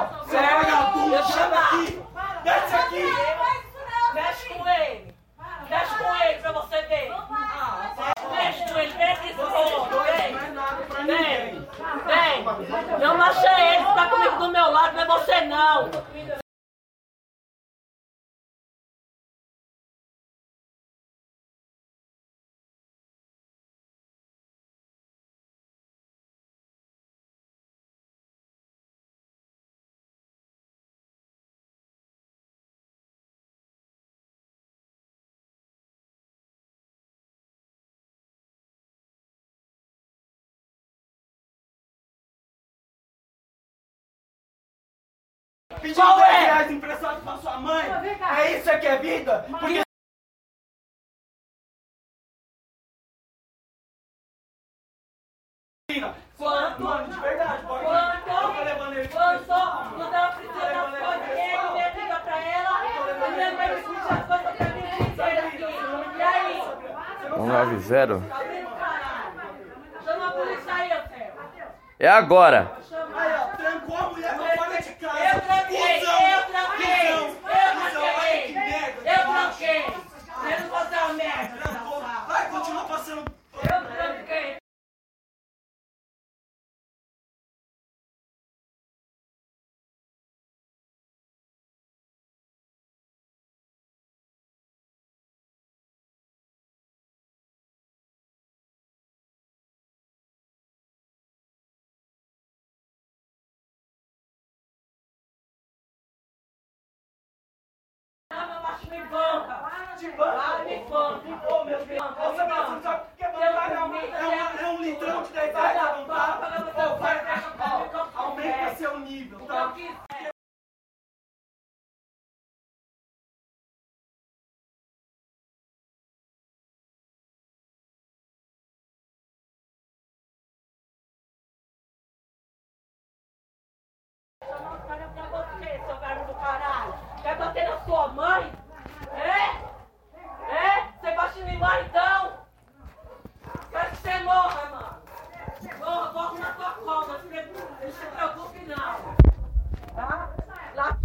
Não, cega tudo, chama aqui. Desce aqui. Ah, mexe com ele. Mexe com ele pra você ver. Mexe com ele, vem aqui, vem. Vem, vem. Não achei ele, tá comigo do meu lado, não é você não. Pedindo Qual 10 é? reais emprestado pra sua mãe? Cá. É isso que é vida? Porque Quanto? Mano, de verdade, pode. Quanto? Eu tô levando ele. Quanto? Quando ela precisa das coisas, ele me liga pra ela, e ele vai discutir as coisas pra mim. E aí? 190. Tá vendo, caralho? Chama a polícia aí, Otero. É agora. Aí, ó, trancou a mulher pra fora de casa. Eu tranquei, Cusão, eu tranquei, eu cuzão, cuzão, olha tranquei, que merda. eu tranquei. Eu não vou dar uma merda. Trancou. Continua passando. Eu tranquei. Chama,